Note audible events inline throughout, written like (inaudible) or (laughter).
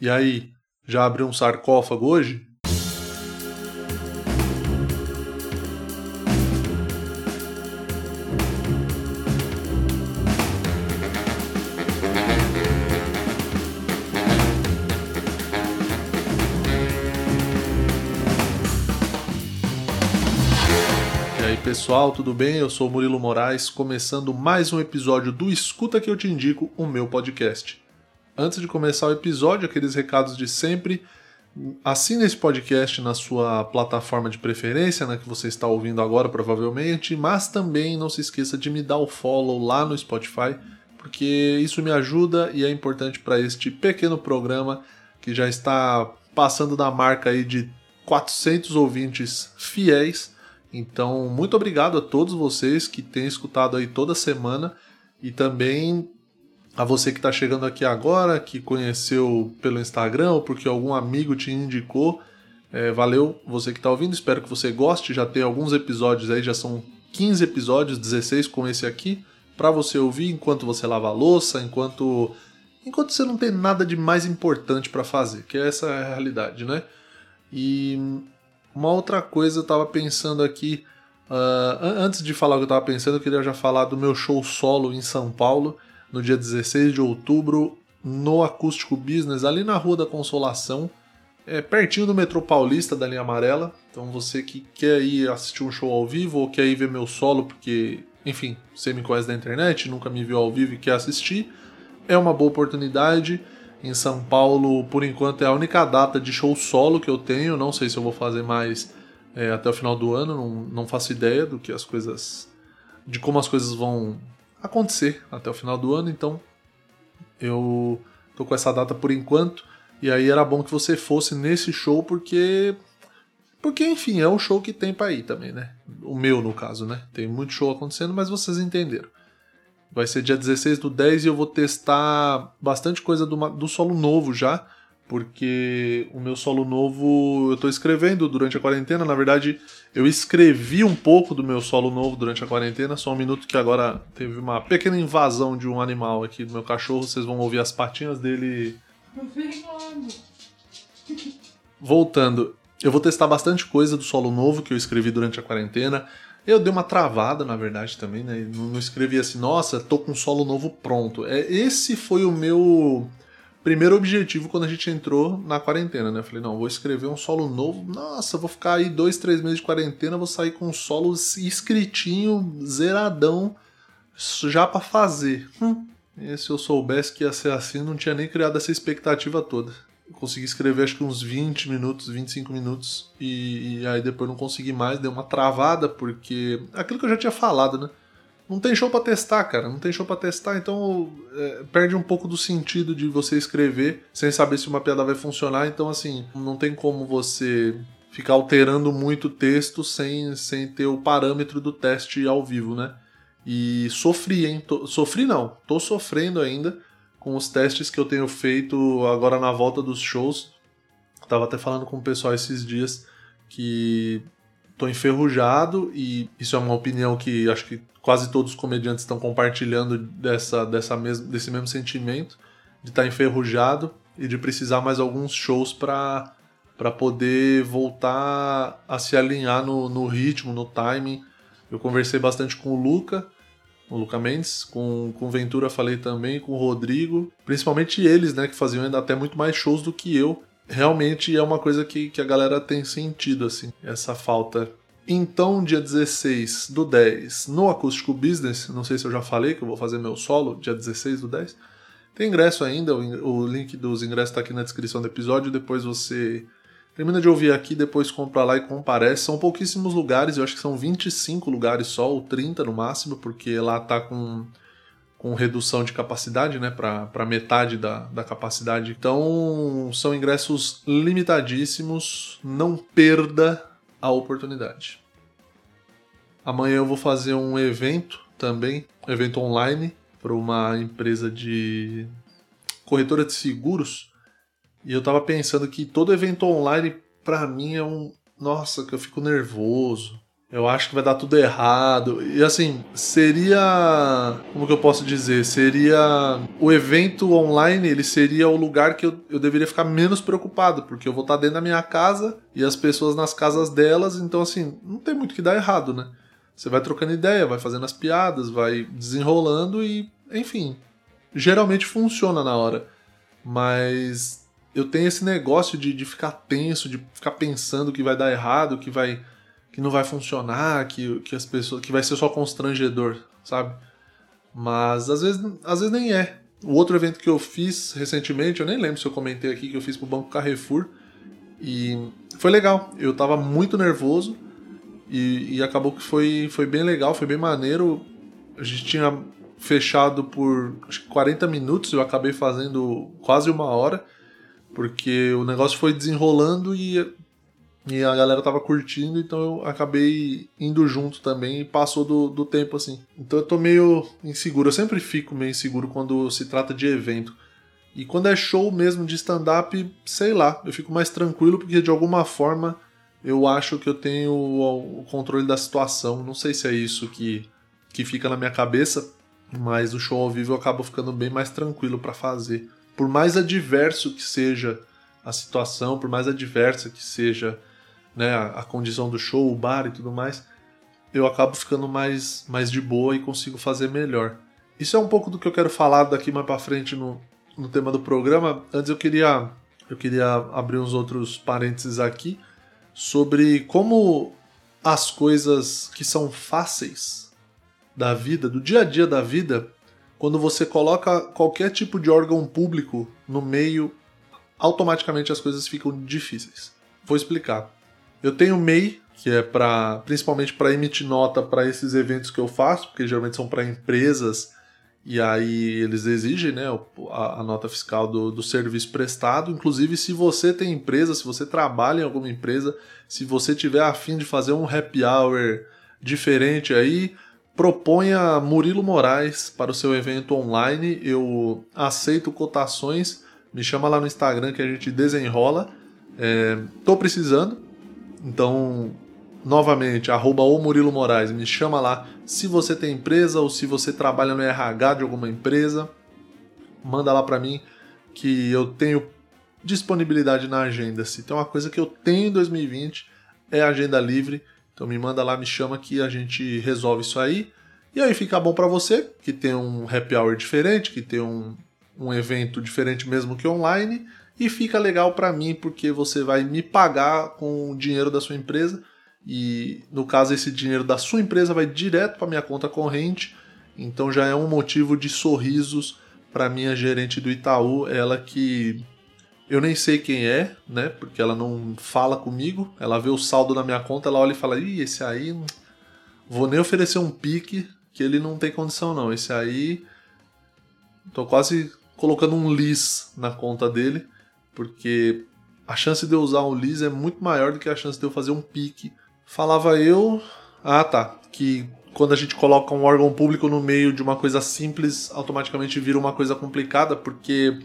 E aí, já abriu um sarcófago hoje? Pessoal, tudo bem? Eu sou Murilo Moraes, começando mais um episódio do Escuta que eu te indico, o meu podcast. Antes de começar o episódio, aqueles recados de sempre. Assine esse podcast na sua plataforma de preferência, né, que você está ouvindo agora provavelmente, mas também não se esqueça de me dar o follow lá no Spotify, porque isso me ajuda e é importante para este pequeno programa que já está passando da marca aí de 400 ouvintes fiéis. Então, muito obrigado a todos vocês que têm escutado aí toda semana e também a você que está chegando aqui agora, que conheceu pelo Instagram ou porque algum amigo te indicou. É, valeu você que está ouvindo, espero que você goste. Já tem alguns episódios aí, já são 15 episódios, 16 com esse aqui, para você ouvir enquanto você lava a louça, enquanto enquanto você não tem nada de mais importante para fazer, que essa é a realidade, né? E uma outra coisa eu tava pensando aqui, uh, antes de falar o que eu tava pensando, eu queria já falar do meu show solo em São Paulo, no dia 16 de outubro, no Acústico Business, ali na Rua da Consolação, é, pertinho do metrô paulista da linha amarela. Então você que quer ir assistir um show ao vivo ou quer ir ver meu solo, porque, enfim, você me conhece da internet, nunca me viu ao vivo e quer assistir, é uma boa oportunidade. Em São Paulo, por enquanto, é a única data de show solo que eu tenho. Não sei se eu vou fazer mais é, até o final do ano, não, não faço ideia do que as coisas. de como as coisas vão acontecer até o final do ano, então eu tô com essa data por enquanto. E aí era bom que você fosse nesse show porque porque enfim, é um show que tem para ir também, né? O meu no caso, né? Tem muito show acontecendo, mas vocês entenderam. Vai ser dia 16 do 10 e eu vou testar bastante coisa do, do solo novo já, porque o meu solo novo eu tô escrevendo durante a quarentena. Na verdade, eu escrevi um pouco do meu solo novo durante a quarentena, só um minuto que agora teve uma pequena invasão de um animal aqui do meu cachorro. Vocês vão ouvir as patinhas dele. Voltando, eu vou testar bastante coisa do solo novo que eu escrevi durante a quarentena. Eu dei uma travada, na verdade, também, né? Não escrevi assim, nossa, tô com um solo novo pronto. É, esse foi o meu primeiro objetivo quando a gente entrou na quarentena, né? Falei, não, vou escrever um solo novo. Nossa, vou ficar aí dois, três meses de quarentena, vou sair com um solo escritinho, zeradão, já para fazer. Hum. E se eu soubesse que ia ser assim, não tinha nem criado essa expectativa toda. Consegui escrever acho que uns 20 minutos, 25 minutos, e, e aí depois não consegui mais, deu uma travada, porque. Aquilo que eu já tinha falado, né? Não tem show para testar, cara. Não tem show para testar, então é, perde um pouco do sentido de você escrever sem saber se uma piada vai funcionar. Então, assim, não tem como você ficar alterando muito o texto sem, sem ter o parâmetro do teste ao vivo, né? E sofri, hein? Tô, sofri não, tô sofrendo ainda com os testes que eu tenho feito agora na volta dos shows. Tava até falando com o pessoal esses dias que tô enferrujado e isso é uma opinião que acho que quase todos os comediantes estão compartilhando dessa, dessa mes desse mesmo sentimento de estar tá enferrujado e de precisar mais alguns shows para para poder voltar a se alinhar no, no ritmo, no timing. Eu conversei bastante com o Luca, o Luca Mendes, com, com o Ventura falei também, com o Rodrigo, principalmente eles, né, que faziam ainda até muito mais shows do que eu. Realmente é uma coisa que, que a galera tem sentido, assim, essa falta então, dia 16 do 10, no Acústico Business, não sei se eu já falei que eu vou fazer meu solo, dia 16 do 10. Tem ingresso ainda, o link dos ingressos está aqui na descrição do episódio. Depois você termina de ouvir aqui, depois compra lá e comparece. São pouquíssimos lugares, eu acho que são 25 lugares só, ou 30 no máximo, porque lá tá com, com redução de capacidade, né, para metade da, da capacidade. Então, são ingressos limitadíssimos, não perda a oportunidade. Amanhã eu vou fazer um evento também, evento online, para uma empresa de corretora de seguros. E eu tava pensando que todo evento online, para mim, é um. Nossa, que eu fico nervoso. Eu acho que vai dar tudo errado. E assim, seria. Como que eu posso dizer? Seria. O evento online, ele seria o lugar que eu, eu deveria ficar menos preocupado, porque eu vou estar dentro da minha casa e as pessoas nas casas delas, então assim, não tem muito que dar errado, né? Você vai trocando ideia, vai fazendo as piadas, vai desenrolando e, enfim, geralmente funciona na hora. Mas eu tenho esse negócio de, de ficar tenso, de ficar pensando que vai dar errado, que vai que não vai funcionar, que, que as pessoas que vai ser só constrangedor, sabe? Mas às vezes, às vezes nem é. O outro evento que eu fiz recentemente, eu nem lembro se eu comentei aqui que eu fiz pro Banco Carrefour e foi legal. Eu tava muito nervoso e, e acabou que foi, foi bem legal, foi bem maneiro. A gente tinha fechado por acho que 40 minutos, eu acabei fazendo quase uma hora, porque o negócio foi desenrolando e e a galera tava curtindo, então eu acabei indo junto também e passou do, do tempo assim. Então eu tô meio inseguro, eu sempre fico meio inseguro quando se trata de evento. E quando é show mesmo de stand-up, sei lá, eu fico mais tranquilo porque de alguma forma eu acho que eu tenho o, controle da situação. Não sei se é isso que, que fica na minha cabeça, mas o show ao vivo eu acabo ficando bem mais tranquilo para fazer. Por mais adverso que seja a situação, por mais adversa que seja né, a, condição do show, o bar e tudo mais, eu acabo ficando mais, mais de boa e consigo fazer melhor. Isso é um pouco do que eu quero falar daqui mais para frente no, no tema do programa. Antes eu queria eu queria abrir uns outros parênteses aqui sobre como as coisas que são fáceis da vida, do dia a dia da vida, quando você coloca qualquer tipo de órgão público no meio, automaticamente as coisas ficam difíceis. Vou explicar. Eu tenho MEI, que é para principalmente para emitir nota para esses eventos que eu faço, porque geralmente são para empresas e aí eles exigem né, a, a nota fiscal do, do, serviço prestado. Inclusive, se você tem empresa, se você trabalha em alguma empresa, se você tiver afim de fazer um happy hour diferente aí, proponha Murilo Moraes para o seu evento online. Eu aceito cotações. Me chama lá no Instagram que a gente desenrola. Estou é, precisando, então, novamente, arroba o Murilo Moraes, me chama lá. Se você tem empresa ou se você trabalha no RH de alguma empresa, manda lá para mim que eu tenho disponibilidade na agenda. Se tem uma coisa que eu tenho em 2020 é agenda livre, então me manda lá, me chama que a gente resolve isso aí. E aí fica bom para você, que tem um happy hour diferente, que tem um, um evento diferente mesmo que online e fica legal para mim porque você vai me pagar com o dinheiro da sua empresa e no caso esse dinheiro da sua empresa vai direto para minha conta corrente, então já é um motivo de sorrisos para minha gerente do Itaú, ela que eu nem sei quem é, né? Porque ela não fala comigo, ela vê o saldo na minha conta, ela olha e fala: "Ih, esse aí vou nem oferecer um pique que ele não tem condição não. Esse aí tô quase colocando um lis na conta dele porque a chance de eu usar um Liz é muito maior do que a chance de eu fazer um pique. Falava eu. Ah, tá. Que quando a gente coloca um órgão público no meio de uma coisa simples, automaticamente vira uma coisa complicada, porque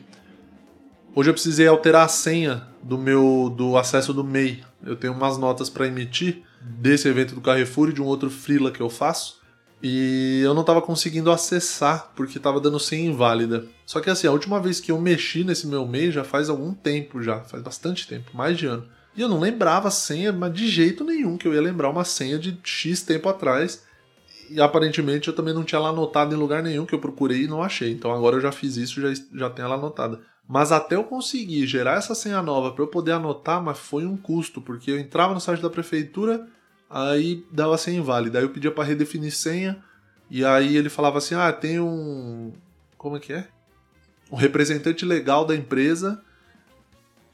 hoje eu precisei alterar a senha do meu do acesso do MEI. Eu tenho umas notas para emitir desse evento do Carrefour e de um outro freela que eu faço. E eu não estava conseguindo acessar porque estava dando senha inválida. Só que assim, a última vez que eu mexi nesse meu e-mail já faz algum tempo já, faz bastante tempo, mais de ano. E eu não lembrava a senha, mas de jeito nenhum que eu ia lembrar uma senha de X tempo atrás. E aparentemente eu também não tinha ela anotada em lugar nenhum que eu procurei e não achei. Então agora eu já fiz isso, já já tenho ela anotada. Mas até eu conseguir gerar essa senha nova para eu poder anotar, mas foi um custo, porque eu entrava no site da prefeitura, aí dava senha inválida. Aí eu pedia para redefinir senha, e aí ele falava assim: ah, tem um. Como é que é? Um representante legal da empresa,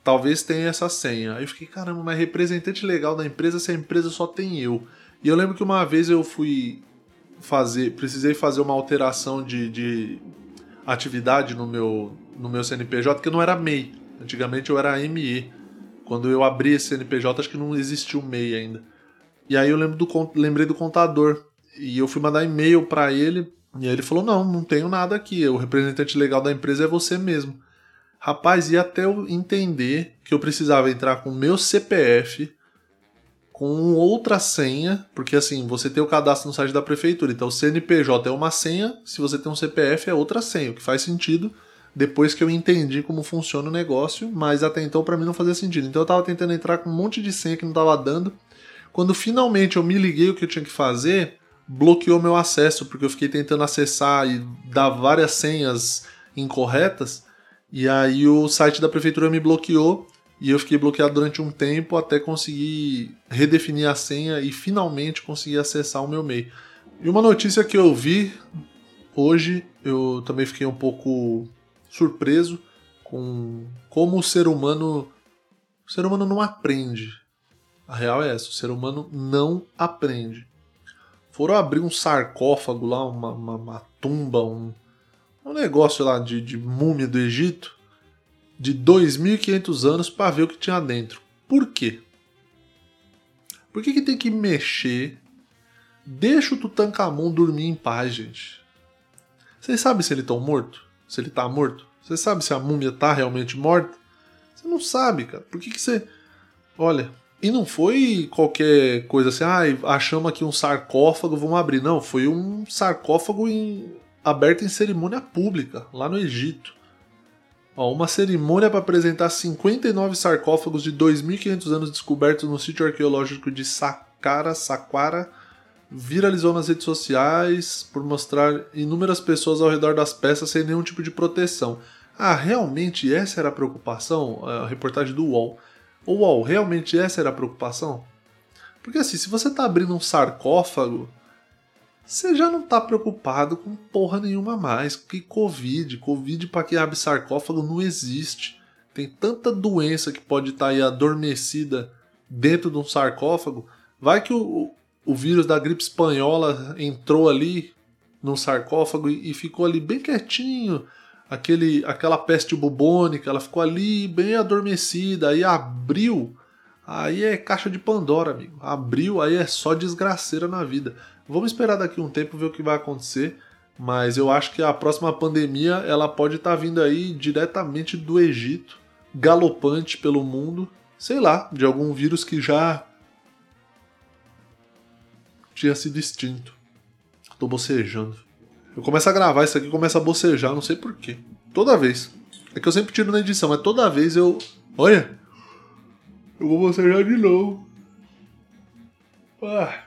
talvez tenha essa senha. Aí eu fiquei, caramba, mas representante legal da empresa, se a empresa só tem eu. E eu lembro que uma vez eu fui fazer, precisei fazer uma alteração de, de atividade no meu, no meu CNPJ, que não era MEI. Antigamente eu era ME. Quando eu abri esse CNPJ, acho que não existia o MEI ainda. E aí eu lembro do, lembrei do contador. E eu fui mandar e-mail para ele. E aí ele falou: Não, não tenho nada aqui. O representante legal da empresa é você mesmo. Rapaz, e até eu entender que eu precisava entrar com o meu CPF, com outra senha, porque assim, você tem o cadastro no site da prefeitura, então o CNPJ é uma senha, se você tem um CPF é outra senha, o que faz sentido depois que eu entendi como funciona o negócio, mas até então para mim não fazia sentido. Então eu tava tentando entrar com um monte de senha que não tava dando. Quando finalmente eu me liguei o que eu tinha que fazer, bloqueou meu acesso, porque eu fiquei tentando acessar e dar várias senhas incorretas, e aí o site da prefeitura me bloqueou e eu fiquei bloqueado durante um tempo até conseguir redefinir a senha e finalmente conseguir acessar o meu MEI. E uma notícia que eu vi hoje, eu também fiquei um pouco surpreso com como o ser humano o ser humano não aprende. A real é essa, o ser humano não aprende. Foram abrir um sarcófago lá, uma, uma, uma tumba, um, um negócio lá de, de múmia do Egito de 2.500 anos para ver o que tinha dentro. Por quê? Por que, que tem que mexer? Deixa o Tutankhamon dormir em paz, gente. Vocês sabem se ele tá morto? Se ele tá morto? Você sabe se a múmia tá realmente morta? Você não sabe, cara. Por que, que você. Olha, e não foi qualquer coisa assim, ah, achamos aqui um sarcófago, vamos abrir. Não, foi um sarcófago em... aberto em cerimônia pública, lá no Egito. Ó, uma cerimônia para apresentar 59 sarcófagos de 2.500 anos descobertos no sítio arqueológico de Saqqara, Saqqara, viralizou nas redes sociais por mostrar inúmeras pessoas ao redor das peças sem nenhum tipo de proteção. Ah, realmente essa era a preocupação? A reportagem do UOL. O UOL, realmente essa era a preocupação? Porque assim, se você está abrindo um sarcófago, você já não tá preocupado com porra nenhuma mais. Que Covid, Covid para quem abre sarcófago não existe. Tem tanta doença que pode estar tá aí adormecida dentro de um sarcófago. Vai que o, o vírus da gripe espanhola entrou ali num sarcófago e, e ficou ali bem quietinho. Aquele, aquela peste bubônica, ela ficou ali bem adormecida, aí abriu, aí é caixa de Pandora, amigo. Abriu, aí é só desgraceira na vida. Vamos esperar daqui um tempo ver o que vai acontecer, mas eu acho que a próxima pandemia ela pode estar tá vindo aí diretamente do Egito, galopante pelo mundo, sei lá, de algum vírus que já tinha sido extinto. Tô bocejando. Eu começo a gravar isso aqui começa a bocejar, não sei porquê. Toda vez. É que eu sempre tiro na edição, mas toda vez eu. Olha! Eu vou bocejar de novo. Ah.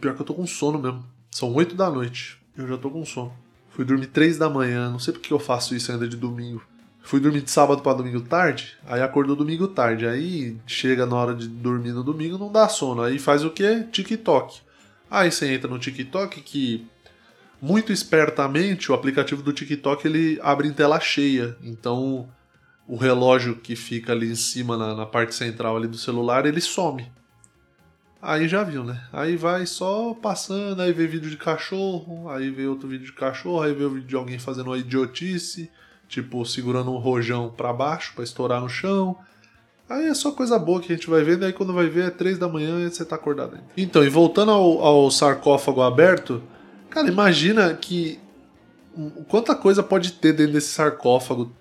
Pior que eu tô com sono mesmo. São 8 da noite. Eu já tô com sono. Fui dormir 3 da manhã. Não sei porque eu faço isso ainda de domingo. Fui dormir de sábado para domingo tarde, aí acordou domingo tarde. Aí chega na hora de dormir no domingo, não dá sono. Aí faz o que? TikTok. Aí você entra no TikTok que muito espertamente o aplicativo do TikTok ele abre em tela cheia. Então o relógio que fica ali em cima na, na parte central ali do celular ele some. Aí já viu, né? Aí vai só passando, aí vê vídeo de cachorro, aí vê outro vídeo de cachorro, aí vê o vídeo de alguém fazendo uma idiotice tipo segurando um rojão para baixo para estourar no chão. Aí é só coisa boa que a gente vai vendo, aí quando vai ver é três da manhã e você tá acordado ainda. Então, e voltando ao, ao sarcófago aberto, cara, imagina que quanta coisa pode ter dentro desse sarcófago.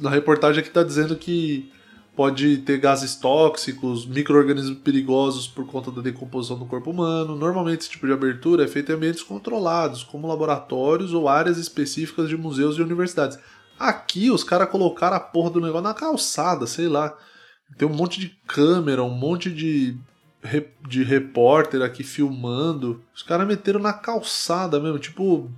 Na reportagem aqui tá dizendo que pode ter gases tóxicos, micro-organismos perigosos por conta da decomposição do corpo humano. Normalmente esse tipo de abertura é feito em ambientes controlados, como laboratórios ou áreas específicas de museus e universidades. Aqui os caras colocaram a porra do negócio na calçada, sei lá. Tem um monte de câmera, um monte de, de repórter aqui filmando. Os caras meteram na calçada mesmo, tipo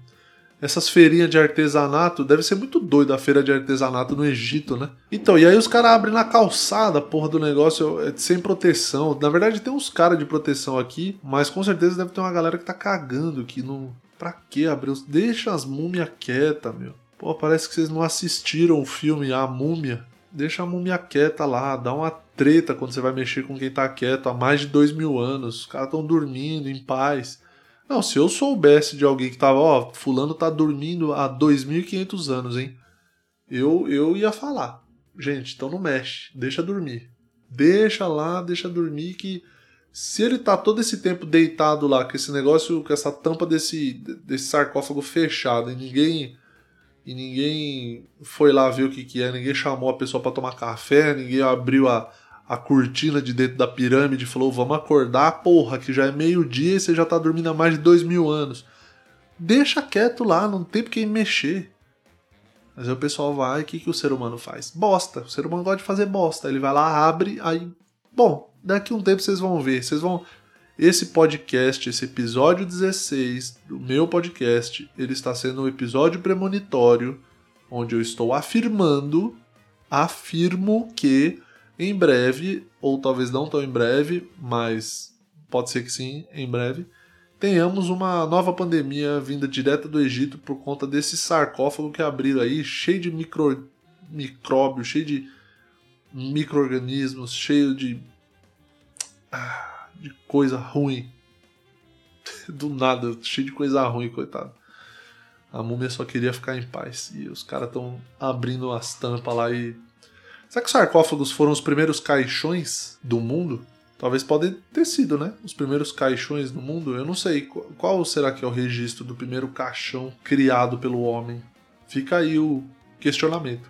essas feirinhas de artesanato, deve ser muito doido a feira de artesanato no Egito, né? Então, e aí os caras abrem na calçada, porra do negócio, é sem proteção. Na verdade, tem uns caras de proteção aqui, mas com certeza deve ter uma galera que tá cagando aqui. Não... Pra que abrir? Deixa as múmias quietas, meu. Pô, parece que vocês não assistiram o filme A Múmia. Deixa a múmia quieta lá, dá uma treta quando você vai mexer com quem tá quieto há mais de dois mil anos. Os caras estão dormindo em paz. Não, se eu soubesse de alguém que tava, ó, fulano tá dormindo há 2.500 anos, hein? Eu, eu ia falar. Gente, então não mexe, deixa dormir. Deixa lá, deixa dormir que se ele tá todo esse tempo deitado lá com esse negócio, com essa tampa desse, desse sarcófago fechado e ninguém e ninguém foi lá ver o que, que é, ninguém chamou a pessoa para tomar café, ninguém abriu a, a cortina de dentro da pirâmide e falou: vamos acordar, porra, que já é meio-dia e você já tá dormindo há mais de dois mil anos. Deixa quieto lá, não tem porque mexer. Mas aí o pessoal vai, o que, que o ser humano faz? Bosta. O ser humano gosta de fazer bosta. Ele vai lá, abre, aí. Bom, daqui um tempo vocês vão ver. Vocês vão. Esse podcast, esse episódio 16 do meu podcast, ele está sendo um episódio premonitório, onde eu estou afirmando, afirmo que em breve, ou talvez não tão em breve, mas pode ser que sim, em breve, tenhamos uma nova pandemia vinda direta do Egito por conta desse sarcófago que abriram aí, cheio de micro, micróbios, cheio de micro-organismos, cheio de. Ah, de coisa ruim. (laughs) Do nada, cheio de coisa ruim, coitado. A múmia só queria ficar em paz. E os caras estão abrindo as tampas lá e Será que os sarcófagos foram os primeiros caixões do mundo? Talvez podem ter sido, né? Os primeiros caixões do mundo. Eu não sei. Qual será que é o registro do primeiro caixão criado pelo homem? Fica aí o questionamento.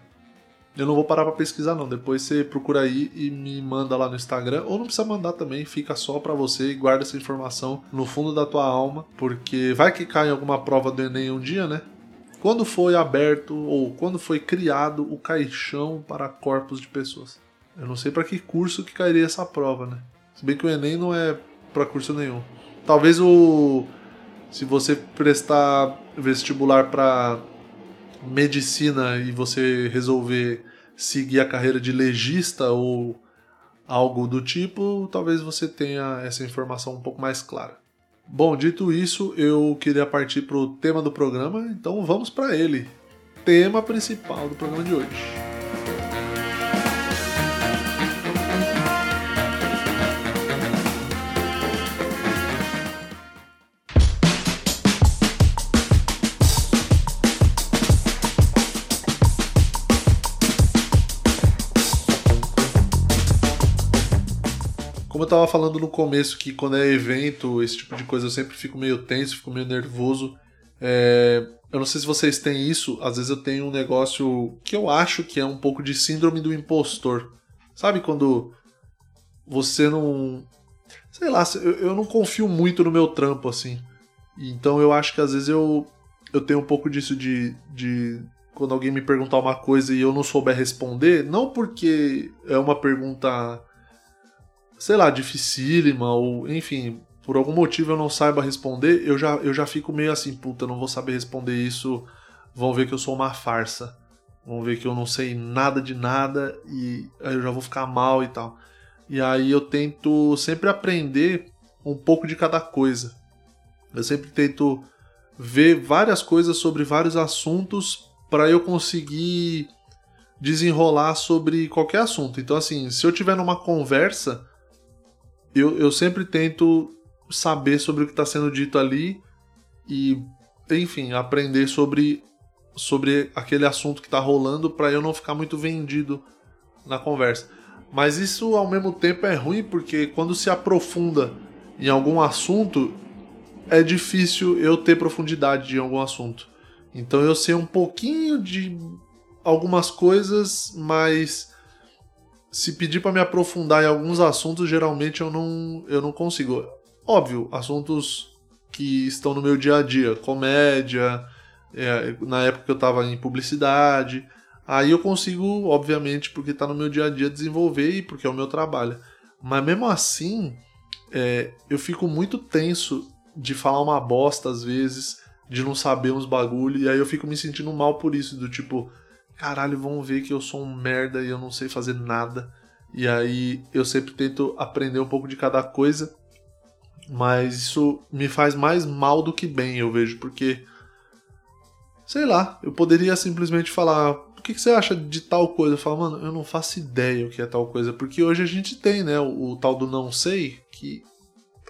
Eu não vou parar para pesquisar não. Depois você procura aí e me manda lá no Instagram, ou não precisa mandar também, fica só para você e guarda essa informação no fundo da tua alma, porque vai que cai em alguma prova do ENEM um dia, né? Quando foi aberto ou quando foi criado o caixão para corpos de pessoas? Eu não sei para que curso que cairia essa prova, né? Se bem que o Enem não é para curso nenhum. Talvez o se você prestar vestibular para medicina e você resolver seguir a carreira de legista ou algo do tipo, talvez você tenha essa informação um pouco mais clara. Bom, dito isso, eu queria partir para o tema do programa, então vamos para ele. Tema principal do programa de hoje. Como eu tava falando no começo, que quando é evento, esse tipo de coisa, eu sempre fico meio tenso, fico meio nervoso. É... Eu não sei se vocês têm isso, às vezes eu tenho um negócio que eu acho que é um pouco de síndrome do impostor. Sabe quando você não. Sei lá, eu não confio muito no meu trampo, assim. Então eu acho que às vezes eu, eu tenho um pouco disso de, de. Quando alguém me perguntar uma coisa e eu não souber responder, não porque é uma pergunta sei lá, dificílima, ou enfim, por algum motivo eu não saiba responder, eu já, eu já fico meio assim, puta, não vou saber responder isso, vão ver que eu sou uma farsa. Vão ver que eu não sei nada de nada e aí eu já vou ficar mal e tal. E aí eu tento sempre aprender um pouco de cada coisa. Eu sempre tento ver várias coisas sobre vários assuntos para eu conseguir desenrolar sobre qualquer assunto. Então, assim, se eu tiver numa conversa, eu, eu sempre tento saber sobre o que está sendo dito ali e, enfim, aprender sobre, sobre aquele assunto que está rolando para eu não ficar muito vendido na conversa. Mas isso ao mesmo tempo é ruim porque quando se aprofunda em algum assunto, é difícil eu ter profundidade em algum assunto. Então eu sei um pouquinho de algumas coisas, mas se pedir para me aprofundar em alguns assuntos, geralmente eu não, eu não consigo. Óbvio, assuntos que estão no meu dia a dia, comédia, é, na época que eu estava em publicidade, aí eu consigo, obviamente, porque está no meu dia a dia, desenvolver e porque é o meu trabalho. Mas mesmo assim, é, eu fico muito tenso de falar uma bosta às vezes, de não saber uns bagulho, e aí eu fico me sentindo mal por isso, do tipo, caralho, vão ver que eu sou um merda e eu não sei fazer nada. E aí eu sempre tento aprender um pouco de cada coisa, mas isso me faz mais mal do que bem, eu vejo, porque sei lá, eu poderia simplesmente falar, o que, que você acha de tal coisa? Eu falo, mano, eu não faço ideia o que é tal coisa, porque hoje a gente tem, né, o, o tal do não sei, que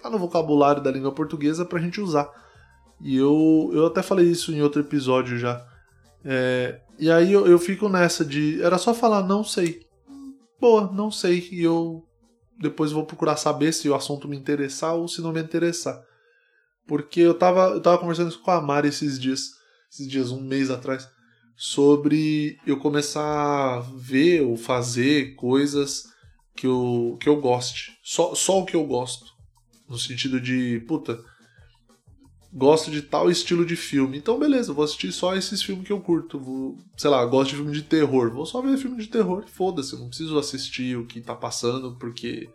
tá no vocabulário da língua portuguesa pra gente usar. E eu, eu até falei isso em outro episódio já. É, e aí eu, eu fico nessa de. Era só falar, não sei. Boa, não sei. E eu depois vou procurar saber se o assunto me interessar ou se não me interessar. Porque eu tava, eu tava conversando com a Mari esses dias, esses dias, um mês atrás, sobre eu começar a ver ou fazer coisas que eu, que eu goste. Só, só o que eu gosto. No sentido de, puta, gosto de tal estilo de filme. Então, beleza, vou assistir só esses filmes que eu curto. Vou, sei lá, gosto de filme de terror. Vou só ver filme de terror. Foda-se, não preciso assistir o que tá passando porque.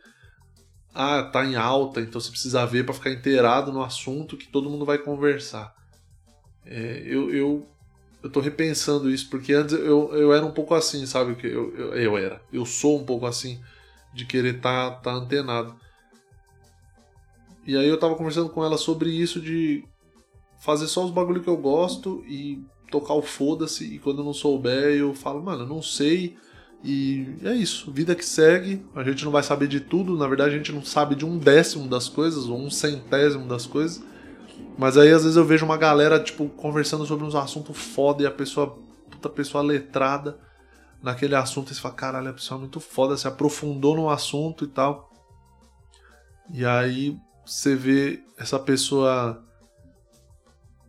Ah, tá em alta, então você precisa ver para ficar inteirado no assunto que todo mundo vai conversar. É, eu, eu, eu tô repensando isso, porque antes eu, eu era um pouco assim, sabe? Eu, eu, eu era. Eu sou um pouco assim, de querer estar tá, tá antenado. E aí eu tava conversando com ela sobre isso de fazer só os bagulho que eu gosto e tocar o foda-se. E quando eu não souber, eu falo, mano, eu não sei. E é isso, vida que segue. A gente não vai saber de tudo, na verdade a gente não sabe de um décimo das coisas, ou um centésimo das coisas. Mas aí às vezes eu vejo uma galera, tipo, conversando sobre uns assuntos foda e a pessoa, puta pessoa letrada naquele assunto e você fala, caralho, a pessoa é muito foda, se aprofundou no assunto e tal. E aí você vê essa pessoa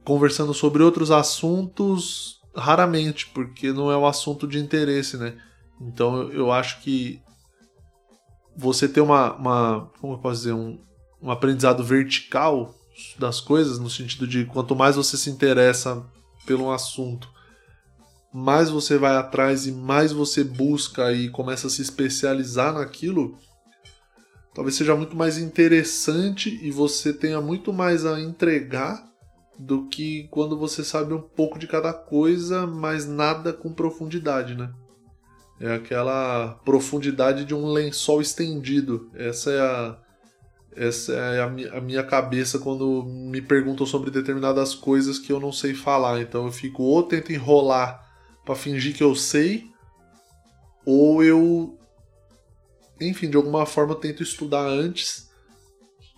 conversando sobre outros assuntos raramente, porque não é um assunto de interesse, né? Então eu acho que você ter uma, uma como eu posso dizer, um, um aprendizado vertical das coisas, no sentido de quanto mais você se interessa pelo assunto, mais você vai atrás e mais você busca e começa a se especializar naquilo, talvez seja muito mais interessante e você tenha muito mais a entregar do que quando você sabe um pouco de cada coisa, mas nada com profundidade, né? É aquela profundidade de um lençol estendido. Essa é a, essa é a, minha cabeça quando me perguntam sobre determinadas coisas que eu não sei falar. Então eu fico ou tento enrolar para fingir que eu sei, ou eu, enfim, de alguma forma eu tento estudar antes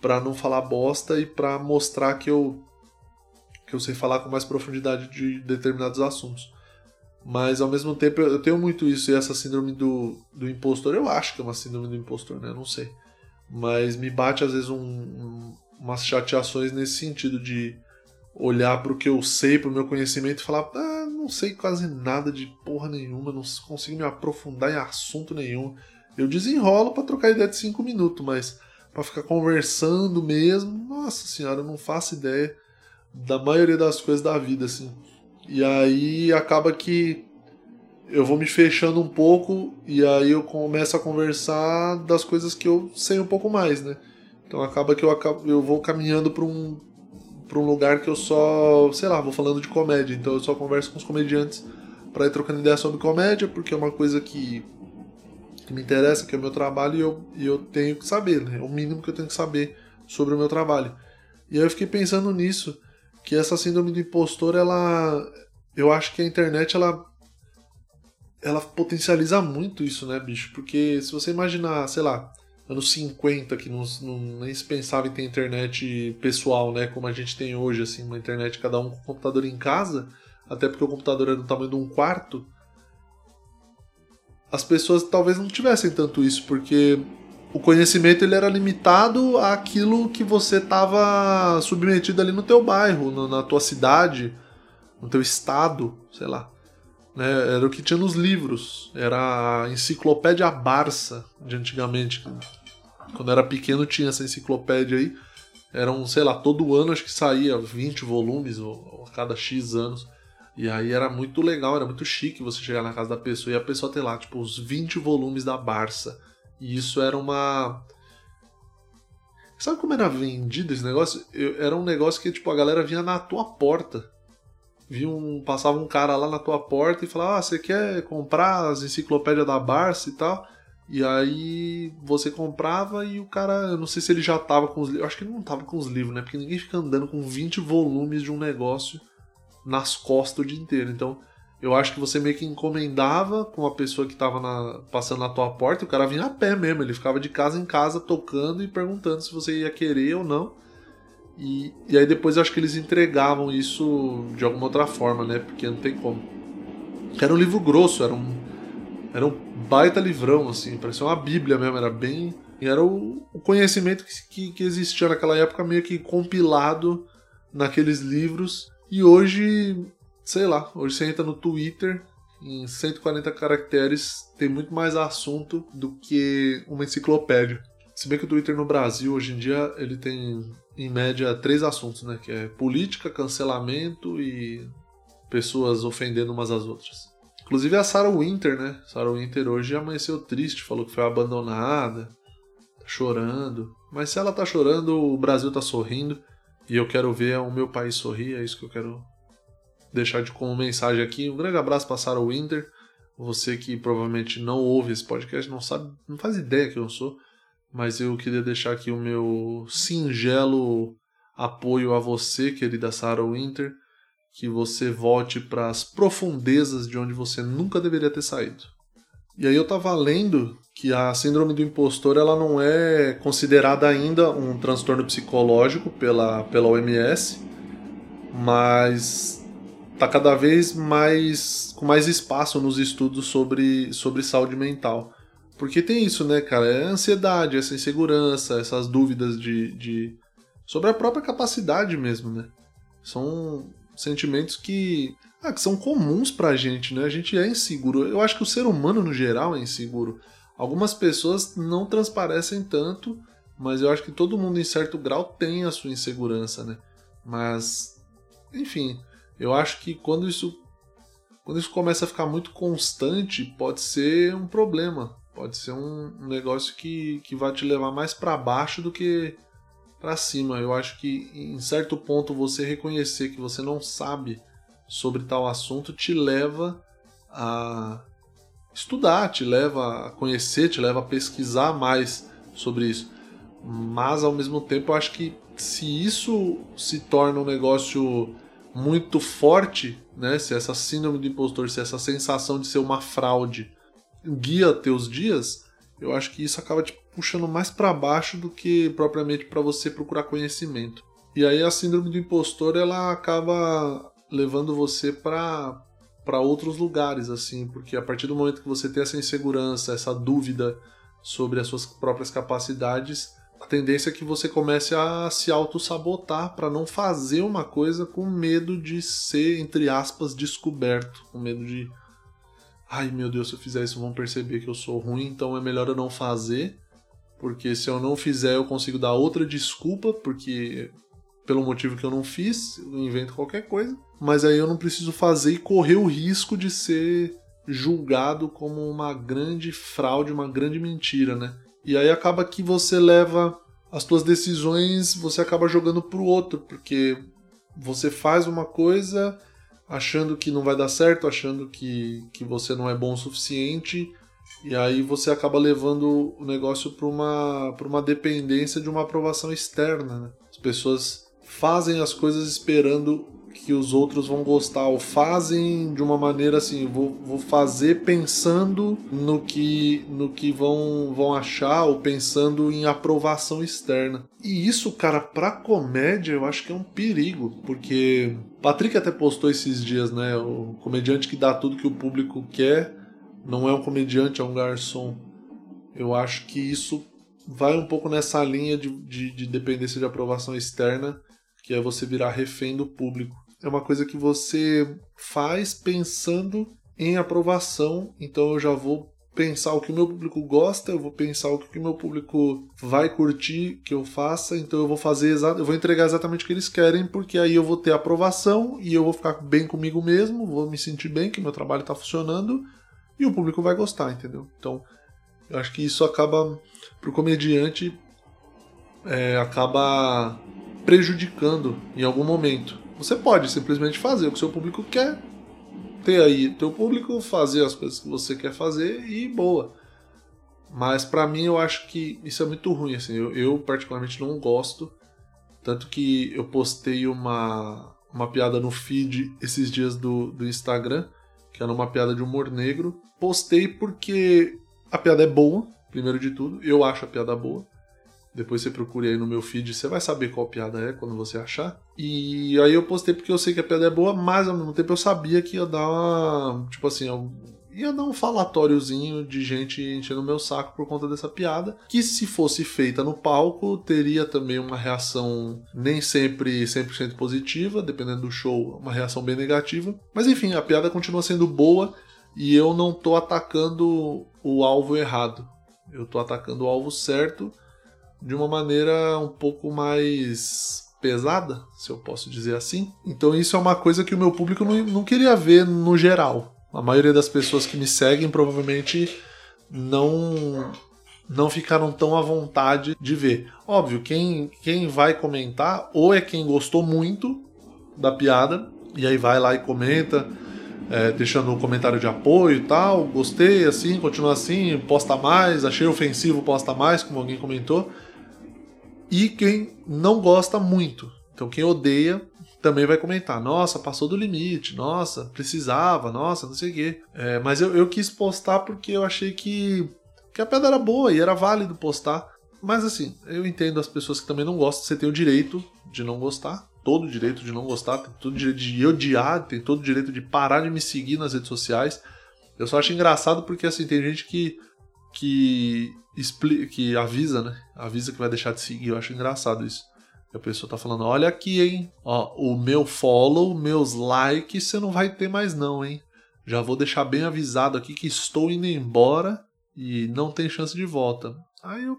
para não falar bosta e para mostrar que eu que eu sei falar com mais profundidade de determinados assuntos. Mas ao mesmo tempo eu tenho muito isso e essa síndrome do, do impostor, eu acho que é uma síndrome do impostor, né? Eu não sei. Mas me bate às vezes um, um, umas chateações nesse sentido de olhar para o que eu sei, para o meu conhecimento e falar: ah, não sei quase nada de porra nenhuma, não consigo me aprofundar em assunto nenhum. Eu desenrolo para trocar ideia de cinco minutos, mas para ficar conversando mesmo, nossa senhora, eu não faço ideia da maioria das coisas da vida, assim. E aí acaba que eu vou me fechando um pouco e aí eu começo a conversar das coisas que eu sei um pouco mais, né? Então acaba que eu, acabo, eu vou caminhando para um, pra um lugar que eu só, sei lá, vou falando de comédia. Então eu só converso com os comediantes para ir trocando ideia sobre comédia, porque é uma coisa que, que me interessa, que é o meu trabalho e eu, e eu tenho que saber, né? É o mínimo que eu tenho que saber sobre o meu trabalho. E aí eu fiquei pensando nisso, que essa síndrome do impostor, ela. Eu acho que a internet, ela ela potencializa muito isso, né, bicho? Porque se você imaginar, sei lá, anos 50, que não, não, nem se pensava em ter internet pessoal, né? Como a gente tem hoje, assim, uma internet cada um com o computador em casa, até porque o computador é do tamanho de um quarto. As pessoas talvez não tivessem tanto isso, porque o conhecimento ele era limitado àquilo que você estava submetido ali no teu bairro, no, na tua cidade, no teu estado, sei lá. Né? Era o que tinha nos livros. Era a enciclopédia Barça de antigamente. Quando era pequeno tinha essa enciclopédia aí. Eram, sei lá, todo ano acho que saía 20 volumes, ou, a cada X anos. E aí era muito legal, era muito chique você chegar na casa da pessoa e a pessoa ter lá, tipo, os 20 volumes da Barça. E isso era uma. Sabe como era vendido esse negócio? Eu, era um negócio que, tipo, a galera vinha na tua porta via um, passava um cara lá na tua porta e falava: Ah, você quer comprar as enciclopédias da Barça e tal? E aí você comprava e o cara, eu não sei se ele já tava com os livros, acho que ele não tava com os livros, né? Porque ninguém fica andando com 20 volumes de um negócio nas costas o dia inteiro. Então, eu acho que você meio que encomendava com a pessoa que tava na, passando na tua porta, e o cara vinha a pé mesmo, ele ficava de casa em casa tocando e perguntando se você ia querer ou não. E, e aí depois eu acho que eles entregavam isso de alguma outra forma, né? Porque não tem como. Era um livro grosso, era um, era um baita livrão, assim, parecia uma bíblia mesmo, era bem... Era o, o conhecimento que, que, que existia naquela época meio que compilado naqueles livros. E hoje, sei lá, hoje você entra no Twitter Em 140 caracteres tem muito mais assunto do que uma enciclopédia. Se bem que o Twitter no Brasil, hoje em dia, ele tem, em média, três assuntos, né? Que é política, cancelamento e pessoas ofendendo umas às outras. Inclusive a Sarah Winter, né? Sarah Winter hoje amanheceu triste, falou que foi abandonada, tá chorando. Mas se ela tá chorando, o Brasil tá sorrindo. E eu quero ver o meu país sorrir, é isso que eu quero deixar de como mensagem aqui. Um grande abraço para Sarah Winter. Você que provavelmente não ouve esse podcast, não sabe, não faz ideia que eu sou, mas eu queria deixar aqui o meu singelo apoio a você, querida Sarah Winter, que você volte para as profundezas de onde você nunca deveria ter saído. E aí eu tava lendo que a síndrome do impostor ela não é considerada ainda um transtorno psicológico pela, pela OMS, mas tá cada vez mais com mais espaço nos estudos sobre, sobre saúde mental. Porque tem isso, né, cara? É a ansiedade, essa insegurança, essas dúvidas de, de. sobre a própria capacidade mesmo, né? São sentimentos que. Ah, que são comuns pra gente, né? A gente é inseguro. Eu acho que o ser humano, no geral, é inseguro. Algumas pessoas não transparecem tanto, mas eu acho que todo mundo, em certo grau, tem a sua insegurança, né? Mas. Enfim, eu acho que quando isso quando isso começa a ficar muito constante, pode ser um problema. Pode ser um, negócio que, que vai te levar mais para baixo do que para cima. Eu acho que em certo ponto você reconhecer que você não sabe sobre tal assunto te leva a estudar, te leva a conhecer, te leva a pesquisar mais sobre isso. Mas ao mesmo tempo eu acho que se isso se torna um negócio muito forte, né? Se essa síndrome do impostor, se essa sensação de ser uma fraude guia teus dias, eu acho que isso acaba te puxando mais para baixo do que propriamente para você procurar conhecimento. E aí a síndrome do impostor ela acaba levando você para para outros lugares assim, porque a partir do momento que você tem essa insegurança, essa dúvida sobre as suas próprias capacidades, a tendência é que você comece a se auto-sabotar para não fazer uma coisa com medo de ser, entre aspas, descoberto. Com medo de. Ai meu Deus, se eu fizer isso vão perceber que eu sou ruim, então é melhor eu não fazer. Porque se eu não fizer, eu consigo dar outra desculpa, porque pelo motivo que eu não fiz, eu invento qualquer coisa. Mas aí eu não preciso fazer e correr o risco de ser julgado como uma grande fraude, uma grande mentira, né? E aí acaba que você leva as suas decisões, você acaba jogando pro outro, porque você faz uma coisa achando que não vai dar certo, achando que, que você não é bom o suficiente, e aí você acaba levando o negócio para uma, uma dependência de uma aprovação externa. Né? As pessoas fazem as coisas esperando que os outros vão gostar, ou fazem de uma maneira assim, vou, vou fazer pensando no que no que vão, vão achar, ou pensando em aprovação externa. E isso, cara, pra comédia eu acho que é um perigo, porque Patrick até postou esses dias, né? O comediante que dá tudo que o público quer não é um comediante, é um garçom. Eu acho que isso vai um pouco nessa linha de, de, de dependência de aprovação externa, que é você virar refém do público é uma coisa que você faz pensando em aprovação, então eu já vou pensar o que o meu público gosta, eu vou pensar o que o meu público vai curtir que eu faça, então eu vou fazer eu vou entregar exatamente o que eles querem, porque aí eu vou ter aprovação e eu vou ficar bem comigo mesmo, vou me sentir bem que meu trabalho está funcionando e o público vai gostar, entendeu? Então, eu acho que isso acaba pro comediante é, acaba prejudicando em algum momento. Você pode simplesmente fazer o que seu público quer, ter aí teu público, fazer as coisas que você quer fazer e boa. Mas para mim eu acho que isso é muito ruim, assim. Eu, eu, particularmente não gosto. Tanto que eu postei uma, uma piada no feed esses dias do, do Instagram, que era uma piada de humor negro. Postei porque a piada é boa, primeiro de tudo. Eu acho a piada boa. Depois você procure aí no meu feed, você vai saber qual piada é quando você achar. E aí eu postei porque eu sei que a piada é boa, mas ao mesmo tempo eu sabia que ia dar uma. Tipo assim, ia dar um falatóriozinho de gente enchendo o meu saco por conta dessa piada, que se fosse feita no palco, teria também uma reação nem sempre 100% positiva, dependendo do show, uma reação bem negativa. Mas enfim, a piada continua sendo boa e eu não tô atacando o alvo errado. Eu tô atacando o alvo certo de uma maneira um pouco mais pesada, se eu posso dizer assim. Então isso é uma coisa que o meu público não, não queria ver no geral. A maioria das pessoas que me seguem provavelmente não não ficaram tão à vontade de ver. Óbvio, quem, quem vai comentar ou é quem gostou muito da piada e aí vai lá e comenta, é, deixando um comentário de apoio e tal, gostei, assim, continua assim, posta mais, achei ofensivo, posta mais, como alguém comentou. E quem não gosta muito. Então quem odeia também vai comentar, nossa, passou do limite, nossa, precisava, nossa, não sei o quê. É, mas eu, eu quis postar porque eu achei que, que a pedra era boa e era válido postar. Mas assim, eu entendo as pessoas que também não gostam, você tem o direito de não gostar, todo o direito de não gostar, tem todo o direito de odiar, tem todo o direito de parar de me seguir nas redes sociais. Eu só acho engraçado porque assim, tem gente que que explica, que avisa, né? Avisa que vai deixar de seguir. Eu acho engraçado isso. A pessoa tá falando: olha aqui, hein? Ó, o meu follow, meus likes, você não vai ter mais, não, hein? Já vou deixar bem avisado aqui que estou indo embora e não tem chance de volta. Aí eu,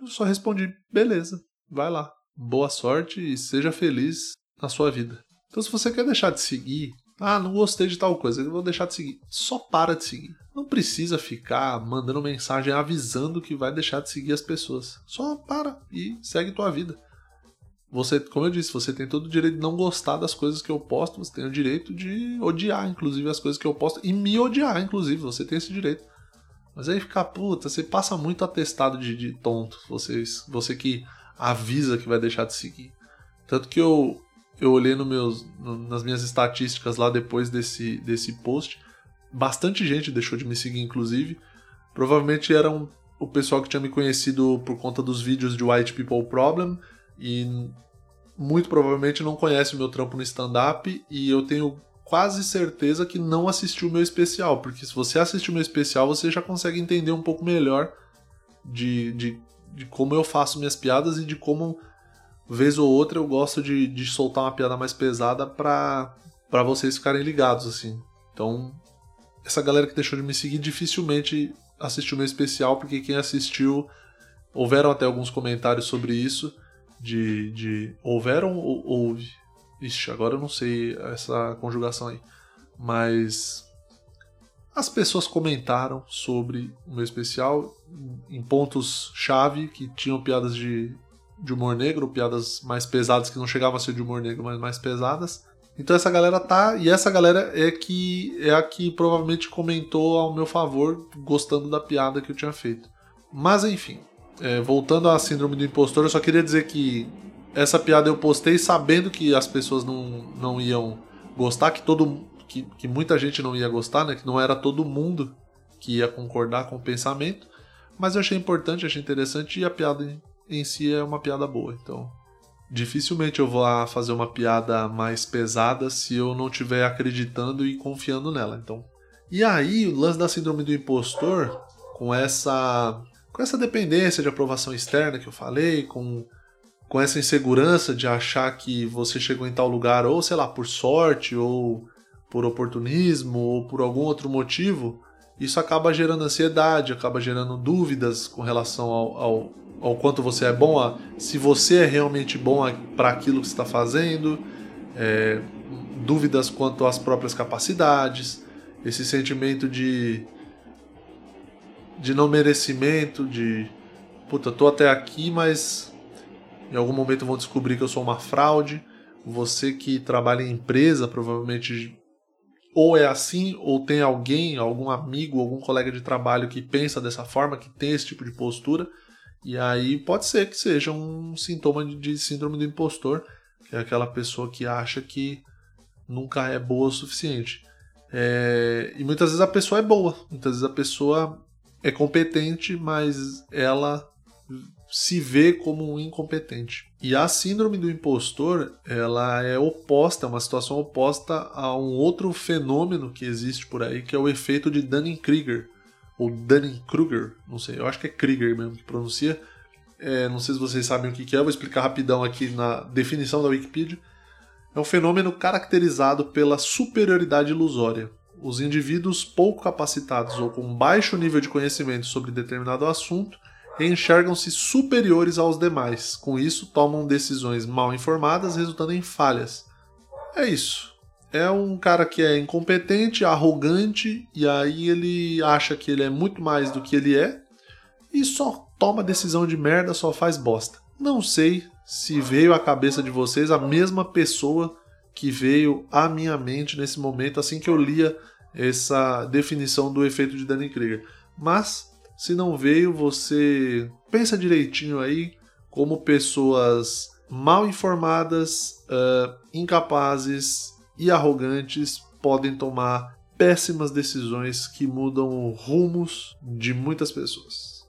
eu só respondi: beleza, vai lá. Boa sorte e seja feliz na sua vida. Então, se você quer deixar de seguir, ah, não gostei de tal coisa, eu vou deixar de seguir. Só para de seguir. Não precisa ficar mandando mensagem avisando que vai deixar de seguir as pessoas. Só para e segue tua vida. Você, como eu disse, você tem todo o direito de não gostar das coisas que eu posto, você tem o direito de odiar, inclusive, as coisas que eu posto e me odiar, inclusive, você tem esse direito. Mas aí ficar, puta, você passa muito atestado de, de tonto, você, você que avisa que vai deixar de seguir. Tanto que eu, eu olhei no meus, no, nas minhas estatísticas lá depois desse, desse post, bastante gente deixou de me seguir, inclusive. Provavelmente eram o pessoal que tinha me conhecido por conta dos vídeos de White People Problem e muito provavelmente não conhece o meu trampo no stand-up e eu tenho quase certeza que não assistiu o meu especial, porque se você assistiu o meu especial, você já consegue entender um pouco melhor de, de, de como eu faço minhas piadas e de como, vez ou outra, eu gosto de, de soltar uma piada mais pesada pra, pra vocês ficarem ligados, assim. Então, essa galera que deixou de me seguir dificilmente assistiu meu especial, porque quem assistiu, houveram até alguns comentários sobre isso de, de houveram ou houve. Ixi, agora eu não sei essa conjugação aí. Mas as pessoas comentaram sobre o meu especial em pontos-chave que tinham piadas de, de humor negro, piadas mais pesadas que não chegavam a ser de humor negro, mas mais pesadas. Então essa galera tá. E essa galera é que é a que provavelmente comentou ao meu favor, gostando da piada que eu tinha feito. Mas enfim, é, voltando à síndrome do impostor, eu só queria dizer que essa piada eu postei sabendo que as pessoas não, não iam gostar, que todo que, que muita gente não ia gostar, né? Que não era todo mundo que ia concordar com o pensamento. Mas eu achei importante, achei interessante e a piada em, si é uma piada boa. Então, dificilmente eu vou fazer uma piada mais pesada se eu não estiver acreditando e confiando nela. Então, e aí o lance da síndrome do impostor com essa com essa dependência de aprovação externa que eu falei, com, com essa insegurança de achar que você chegou em tal lugar, ou sei lá, por sorte, ou por oportunismo, ou por algum outro motivo, isso acaba gerando ansiedade, acaba gerando dúvidas com relação ao, ao, ao quanto você é bom, a, se você é realmente bom para aquilo que está fazendo, é, dúvidas quanto às próprias capacidades, esse sentimento de de não merecimento, de puta, tô até aqui, mas em algum momento vão descobrir que eu sou uma fraude. Você que trabalha em empresa, provavelmente ou é assim, ou tem alguém, algum amigo, algum colega de trabalho que pensa dessa forma, que tem esse tipo de postura. E aí pode ser que seja um sintoma de síndrome do impostor, que é aquela pessoa que acha que nunca é boa o suficiente. É... E muitas vezes a pessoa é boa, muitas vezes a pessoa é competente, mas ela se vê como um incompetente. E a síndrome do impostor, ela é oposta, é uma situação oposta a um outro fenômeno que existe por aí, que é o efeito de Dunning-Kruger, ou Dunning-Kruger, não sei, eu acho que é Krieger mesmo que pronuncia. É, não sei se vocês sabem o que é, vou explicar rapidão aqui na definição da Wikipedia. É um fenômeno caracterizado pela superioridade ilusória os indivíduos pouco capacitados ou com baixo nível de conhecimento sobre determinado assunto enxergam-se superiores aos demais. Com isso, tomam decisões mal informadas, resultando em falhas. É isso. É um cara que é incompetente, arrogante, e aí ele acha que ele é muito mais do que ele é, e só toma decisão de merda, só faz bosta. Não sei se veio à cabeça de vocês a mesma pessoa que veio à minha mente nesse momento, assim que eu lia essa definição do efeito de Dunning-Kruger. Mas se não veio, você pensa direitinho aí como pessoas mal informadas, uh, incapazes e arrogantes podem tomar péssimas decisões que mudam rumos de muitas pessoas.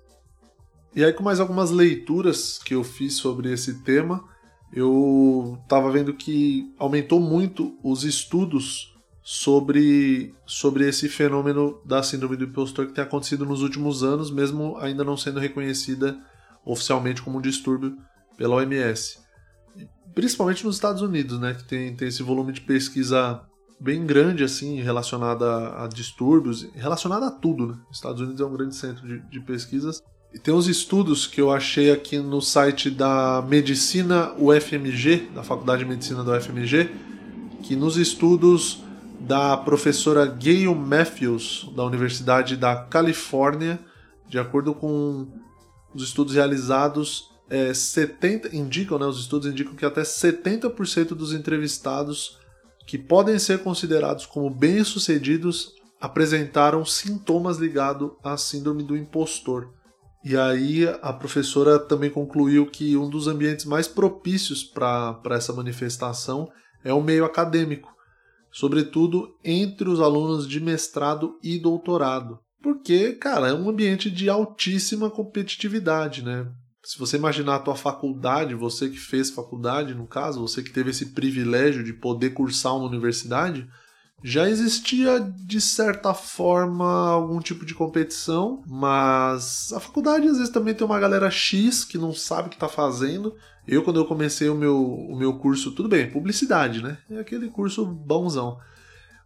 E aí, com mais algumas leituras que eu fiz sobre esse tema, eu estava vendo que aumentou muito os estudos sobre, sobre esse fenômeno da síndrome do impostor que tem acontecido nos últimos anos, mesmo ainda não sendo reconhecida oficialmente como um distúrbio pela OMS. Principalmente nos Estados Unidos, né, que tem, tem esse volume de pesquisa bem grande assim relacionada a, distúrbios, relacionada a tudo. Né? Estados Unidos é um grande centro de, de pesquisas. E tem uns estudos que eu achei aqui no site da Medicina UFMG, da Faculdade de Medicina da UFMG, que nos estudos da professora Gail Matthews, da Universidade da Califórnia. De acordo com os estudos realizados, é, 70, indicam, né, os estudos indicam que até 70% dos entrevistados que podem ser considerados como bem-sucedidos apresentaram sintomas ligados à síndrome do impostor. E aí a professora também concluiu que um dos ambientes mais propícios para essa manifestação é o meio acadêmico, sobretudo entre os alunos de mestrado e doutorado. Porque, cara, é um ambiente de altíssima competitividade, né? Se você imaginar a tua faculdade, você que fez faculdade, no caso, você que teve esse privilégio de poder cursar uma universidade, já existia de certa forma algum tipo de competição, mas a faculdade às vezes também tem uma galera X que não sabe o que está fazendo eu, quando eu comecei o meu, o meu curso, tudo bem, publicidade, né? É aquele curso bonzão.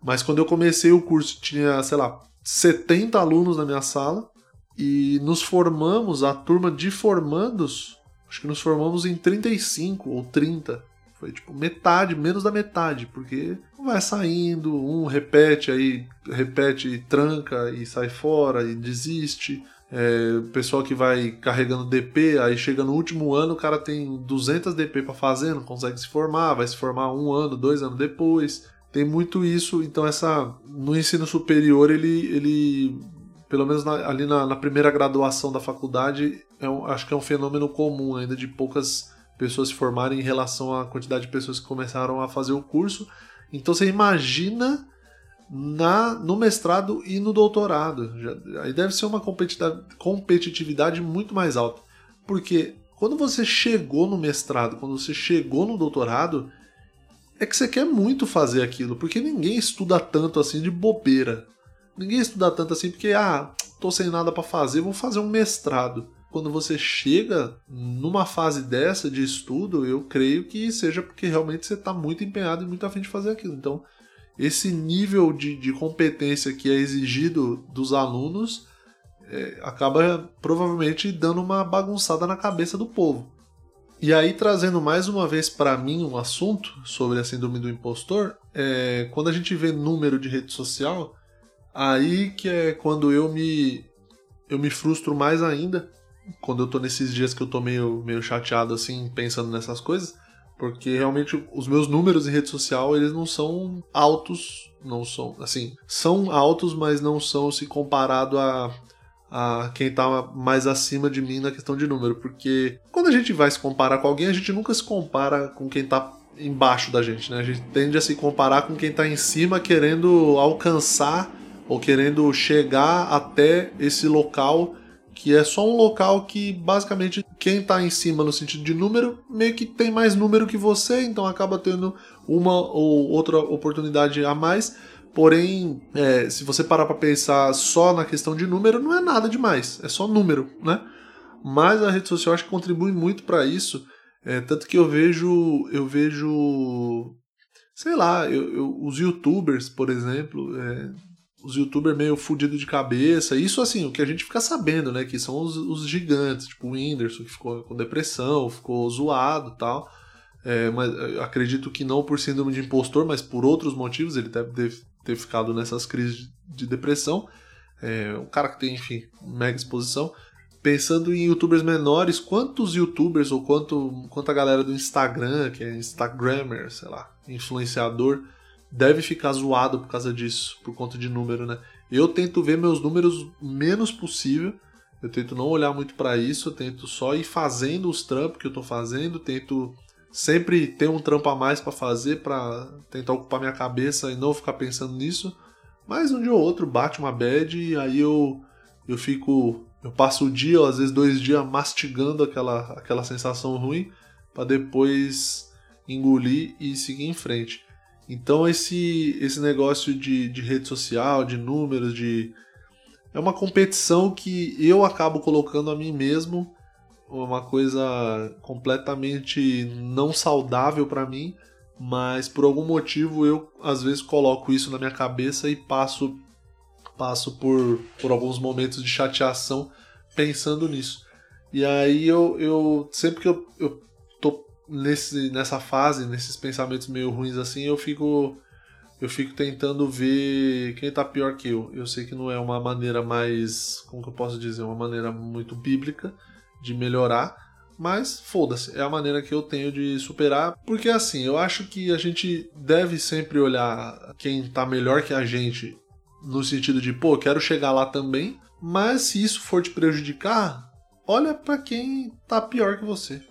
Mas quando eu comecei o curso, tinha, sei lá, 70 alunos na minha sala e nos formamos, a turma de formandos, acho que nos formamos em 35 ou 30. Foi tipo metade, menos da metade, porque vai saindo, um repete, aí repete, tranca e sai fora e desiste. É, pessoal que vai carregando DP, aí chega no último ano, o cara tem 200 DP para fazer, não consegue se formar, vai se formar um ano, dois anos depois. Tem muito isso, então essa no ensino superior ele, ele pelo menos na, ali na, na, primeira graduação da faculdade, é um, acho que é um fenômeno comum ainda de poucas pessoas se formarem em relação à quantidade de pessoas que começaram a fazer o curso. Então você imagina na no mestrado e no doutorado. Já, aí deve ser uma competitividade muito mais alta. Porque quando você chegou no mestrado, quando você chegou no doutorado, é que você quer muito fazer aquilo, porque ninguém estuda tanto assim de bobeira. Ninguém estuda tanto assim porque, ah, tô sem nada para fazer, vou fazer um mestrado. Quando você chega numa fase dessa de estudo, eu creio que seja porque realmente você está muito empenhado e muito afim de fazer aquilo. Então, esse nível de, de competência que é exigido dos alunos é, acaba provavelmente dando uma bagunçada na cabeça do povo. E aí, trazendo mais uma vez para mim um assunto sobre a síndrome do impostor, é, quando a gente vê número de rede social, aí que é quando eu me, eu me frustro mais ainda, quando eu tô nesses dias que eu tô meio, meio chateado assim, pensando nessas coisas, porque realmente os meus números em rede social, eles não são altos, não são, assim, são altos, mas não são se comparado a a quem tá mais acima de mim na questão de número, porque quando a gente vai se comparar com alguém, a gente nunca se compara com quem tá embaixo da gente, né? A gente tende a se comparar com quem tá em cima querendo alcançar ou querendo chegar até esse local que é só um local que basicamente quem está em cima no sentido de número meio que tem mais número que você, então acaba tendo uma ou outra oportunidade a mais. Porém, é, se você parar para pensar só na questão de número, não é nada demais, é só número, né? Mas a rede social acho que contribui muito para isso, é, tanto que eu vejo, eu vejo, sei lá, eu, eu, os YouTubers, por exemplo, é, os youtubers meio fudido de cabeça. Isso, assim, o que a gente fica sabendo, né? Que são os, os gigantes, tipo o Whindersson, que ficou com depressão, ficou zoado e tal. É, mas acredito que não por síndrome de impostor, mas por outros motivos. Ele deve ter, ter ficado nessas crises de depressão. É, um cara que tem, enfim, mega exposição. Pensando em youtubers menores, quantos youtubers ou quanto, quanta galera do Instagram, que é Instagrammer, sei lá, influenciador, deve ficar zoado por causa disso, por conta de número, né? Eu tento ver meus números menos possível. Eu tento não olhar muito para isso, eu tento só ir fazendo os trampos que eu tô fazendo, tento sempre ter um trampo a mais para fazer para tentar ocupar minha cabeça e não ficar pensando nisso. Mas um dia ou outro bate uma bad e aí eu eu fico eu passo o dia, ou às vezes dois dias mastigando aquela aquela sensação ruim para depois engolir e seguir em frente. Então esse esse negócio de, de rede social, de números, de é uma competição que eu acabo colocando a mim mesmo, uma coisa completamente não saudável para mim, mas por algum motivo eu às vezes coloco isso na minha cabeça e passo passo por, por alguns momentos de chateação pensando nisso. E aí eu, eu sempre que eu, eu nesse, nessa fase, nesses pensamentos meio ruins assim, eu fico eu fico tentando ver quem tá pior que eu. Eu sei que não é uma maneira mais, como que eu posso dizer, uma maneira muito bíblica de melhorar, mas foda-se, é a maneira que eu tenho de superar, porque assim, eu acho que a gente deve sempre olhar quem tá melhor que a gente no sentido de, pô, quero chegar lá também, mas se isso for te prejudicar, olha para quem tá pior que você.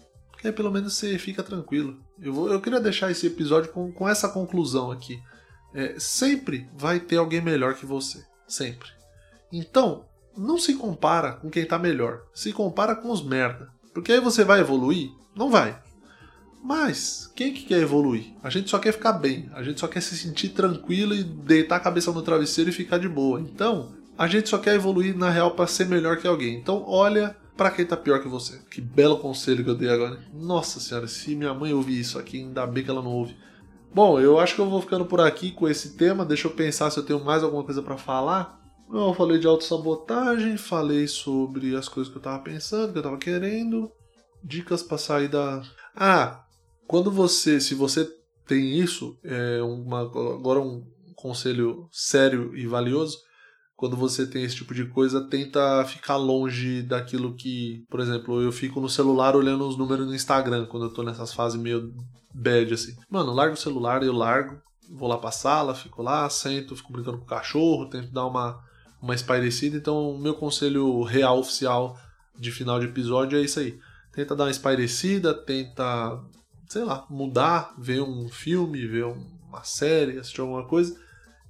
Porque aí pelo menos você fica tranquilo. Eu, vou, eu queria deixar esse episódio com, com essa conclusão aqui. É, sempre vai ter alguém melhor que você. Sempre. Então, não se compara com quem tá melhor. Se compara com os merda. Porque aí você vai evoluir? Não vai. Mas, quem que quer evoluir? A gente só quer ficar bem. A gente só quer se sentir tranquilo e deitar a cabeça no travesseiro e ficar de boa. Então, a gente só quer evoluir na real para ser melhor que alguém. Então, olha para quem tá pior que você. Que belo conselho que eu dei agora. Nossa senhora, se minha mãe ouvir isso aqui, ainda bem que ela não ouve. Bom, eu acho que eu vou ficando por aqui com esse tema. Deixa eu pensar se eu tenho mais alguma coisa para falar. Eu falei de autossabotagem, falei sobre as coisas que eu tava pensando, que eu tava querendo. Dicas para sair da. Ah, quando você. Se você tem isso, é uma, agora um conselho sério e valioso. Quando você tem esse tipo de coisa, tenta ficar longe daquilo que. Por exemplo, eu fico no celular olhando os números no Instagram, quando eu tô nessas fases meio bad, assim. Mano, largo o celular, eu largo, vou lá pra sala, fico lá, sento, fico brincando com o cachorro, tento dar uma uma espairecida. Então, o meu conselho real oficial de final de episódio é isso aí. Tenta dar uma espairecida, tenta, sei lá, mudar, ver um filme, ver uma série, assistir alguma coisa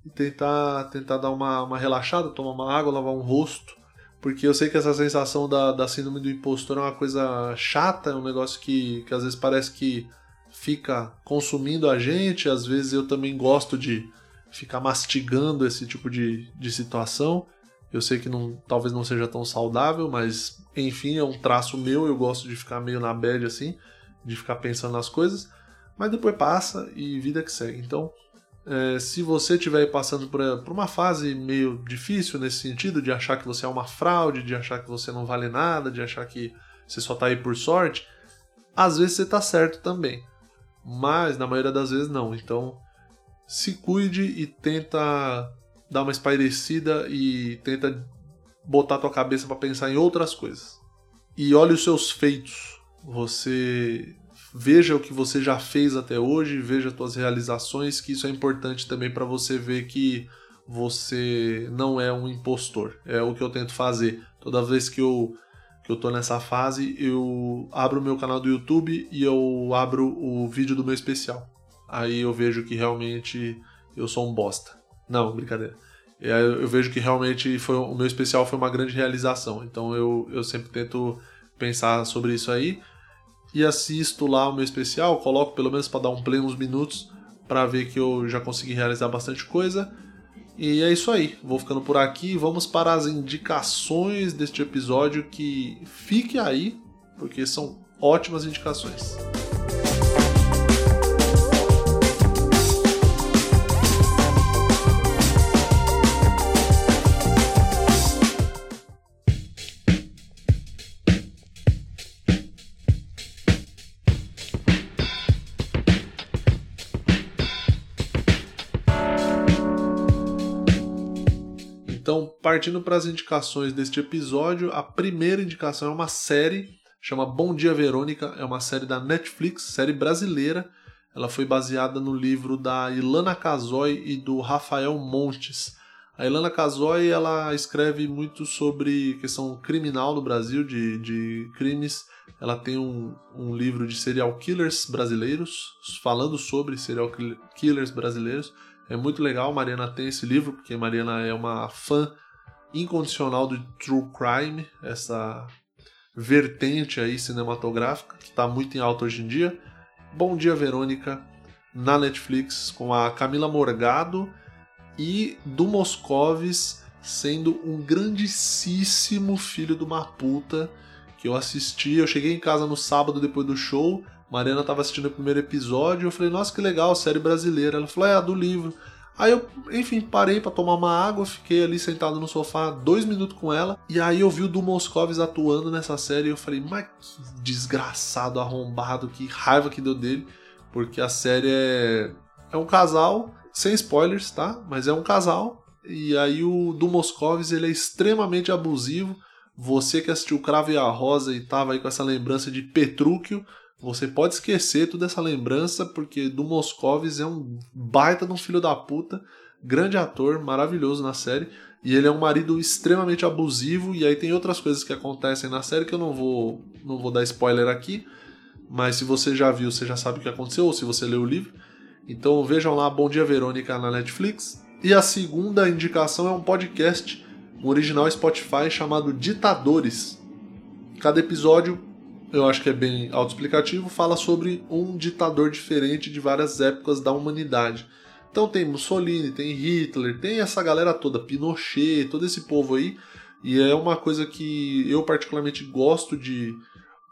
e tentar, tentar dar uma, uma relaxada, tomar uma água, lavar um rosto. Porque eu sei que essa sensação da, da síndrome do impostor é uma coisa chata, é um negócio que, que às vezes parece que fica consumindo a gente, às vezes eu também gosto de ficar mastigando esse tipo de, de situação. Eu sei que não, talvez não seja tão saudável, mas enfim, é um traço meu. Eu gosto de ficar meio na bad assim, de ficar pensando nas coisas, mas depois passa e vida que segue. Então, é, se você estiver passando por, por, uma fase meio difícil nesse sentido, de achar que você é uma fraude, de achar que você não vale nada, de achar que você só está aí por sorte, às vezes você está certo também. Mas na maioria das vezes não. Então, se cuide e tenta dar uma espairecida e tenta botar tua cabeça para pensar em outras coisas. E olhe os seus feitos. Você veja o que você já fez até hoje, veja tuas realizações, que isso é importante também para você ver que você não é um impostor. É o que eu tento fazer. Toda vez que eu que eu tô nessa fase, eu abro o meu canal do YouTube e eu abro o vídeo do meu especial aí eu vejo que realmente eu sou um bosta. Não, brincadeira. Eu vejo que realmente foi o meu especial foi uma grande realização. Então eu, eu sempre tento pensar sobre isso aí e assisto lá o meu especial, coloco pelo menos para dar um play uns minutos para ver que eu já consegui realizar bastante coisa. E é isso aí, vou ficando por aqui. Vamos para as indicações deste episódio que fique aí, porque são ótimas indicações. Partindo para as indicações deste episódio, a primeira indicação é uma série, chama Bom Dia Verônica, é uma série da Netflix, série brasileira. Ela foi baseada no livro da Ilana Casoy e do Rafael Montes. A Ilana Casoy ela escreve muito sobre questão criminal no Brasil, de, de crimes. Ela tem um, um livro de serial killers brasileiros, falando sobre serial killers brasileiros. É muito legal, Mariana tem esse livro, porque Mariana é uma fã incondicional do true crime, essa vertente aí cinematográfica que está muito em alta hoje em dia. Bom Dia Verônica na Netflix com a Camila Morgado e do Moscovis sendo um grandíssimo filho de uma puta que eu assisti. Eu cheguei em casa no sábado depois do show, Mariana estava assistindo o primeiro episódio, eu falei, nossa, que legal, série brasileira. Ela falou, é, a do livro. Aí eu, enfim, parei para tomar uma água, fiquei ali sentado no sofá dois minutos com ela, e aí eu vi o Du Moscovis atuando nessa série e eu falei, mas que desgraçado, arrombado, que raiva que deu dele, porque a série é, é um casal, sem spoilers, tá? Mas é um casal, e aí o Du Moscovis ele é extremamente abusivo. Você que assistiu Cravo e a Rosa e tava aí com essa lembrança de Petrúquio, você pode esquecer toda essa lembrança, porque do Moscovis é um baita de um filho da puta, grande ator, maravilhoso na série, e ele é um marido extremamente abusivo, e aí tem outras coisas que acontecem na série que eu não vou, não vou dar spoiler aqui, mas se você já viu, você já sabe o que aconteceu, ou se você leu o livro. Então vejam lá Bom Dia Verônica na Netflix. E a segunda indicação é um podcast, um original Spotify chamado Ditadores. Cada episódio eu acho que é bem autoexplicativo, fala sobre um ditador diferente de várias épocas da humanidade. Então tem Mussolini, tem Hitler, tem essa galera toda, Pinochet, todo esse povo aí, e é uma coisa que eu particularmente gosto de,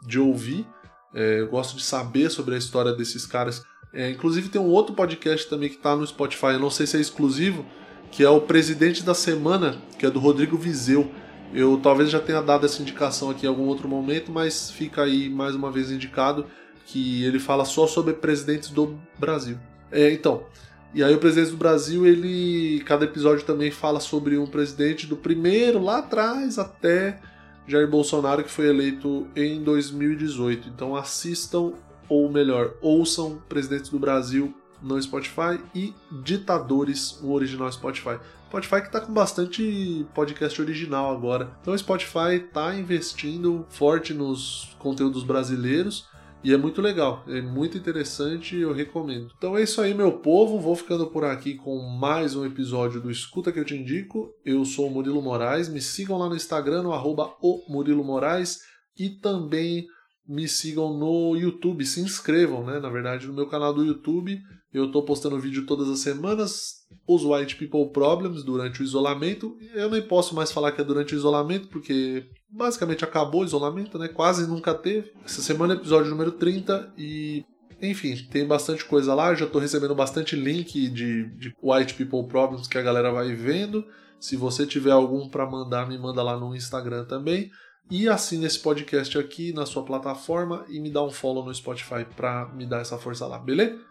de ouvir, é, gosto de saber sobre a história desses caras. É, inclusive tem um outro podcast também que está no Spotify, eu não sei se é exclusivo, que é o Presidente da Semana, que é do Rodrigo Vizeu. Eu talvez já tenha dado essa indicação aqui em algum outro momento, mas fica aí mais uma vez indicado que ele fala só sobre presidentes do Brasil. É, então, e aí o presidente do Brasil, ele cada episódio também fala sobre um presidente do primeiro lá atrás até Jair Bolsonaro que foi eleito em 2018. Então assistam ou melhor, ouçam Presidentes do Brasil no Spotify e Ditadores, o original Spotify. Spotify que está com bastante podcast original agora. Então o Spotify está investindo forte nos conteúdos brasileiros e é muito legal, é muito interessante e eu recomendo. Então é isso aí, meu povo. Vou ficando por aqui com mais um episódio do Escuta que eu te indico. Eu sou o Murilo Moraes. Me sigam lá no Instagram, no arroba o Murilo Moraes. E também me sigam no YouTube, se inscrevam, né? Na verdade, no meu canal do YouTube eu estou postando vídeo todas as semanas, os White People Problems durante o isolamento. Eu nem posso mais falar que é durante o isolamento, porque basicamente acabou o isolamento, né? Quase nunca teve. Essa semana é episódio número 30 e. Enfim, tem bastante coisa lá. Já estou recebendo bastante link de, de White People Problems que a galera vai vendo. Se você tiver algum para mandar, me manda lá no Instagram também. E assine esse podcast aqui na sua plataforma e me dá um follow no Spotify para me dar essa força lá, beleza?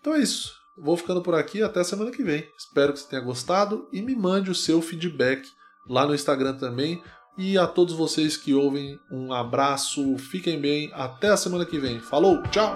Então é isso. Vou ficando por aqui até semana que vem. Espero que você tenha gostado e me mande o seu feedback lá no Instagram também. E a todos vocês que ouvem, um abraço, fiquem bem, até a semana que vem. Falou, tchau!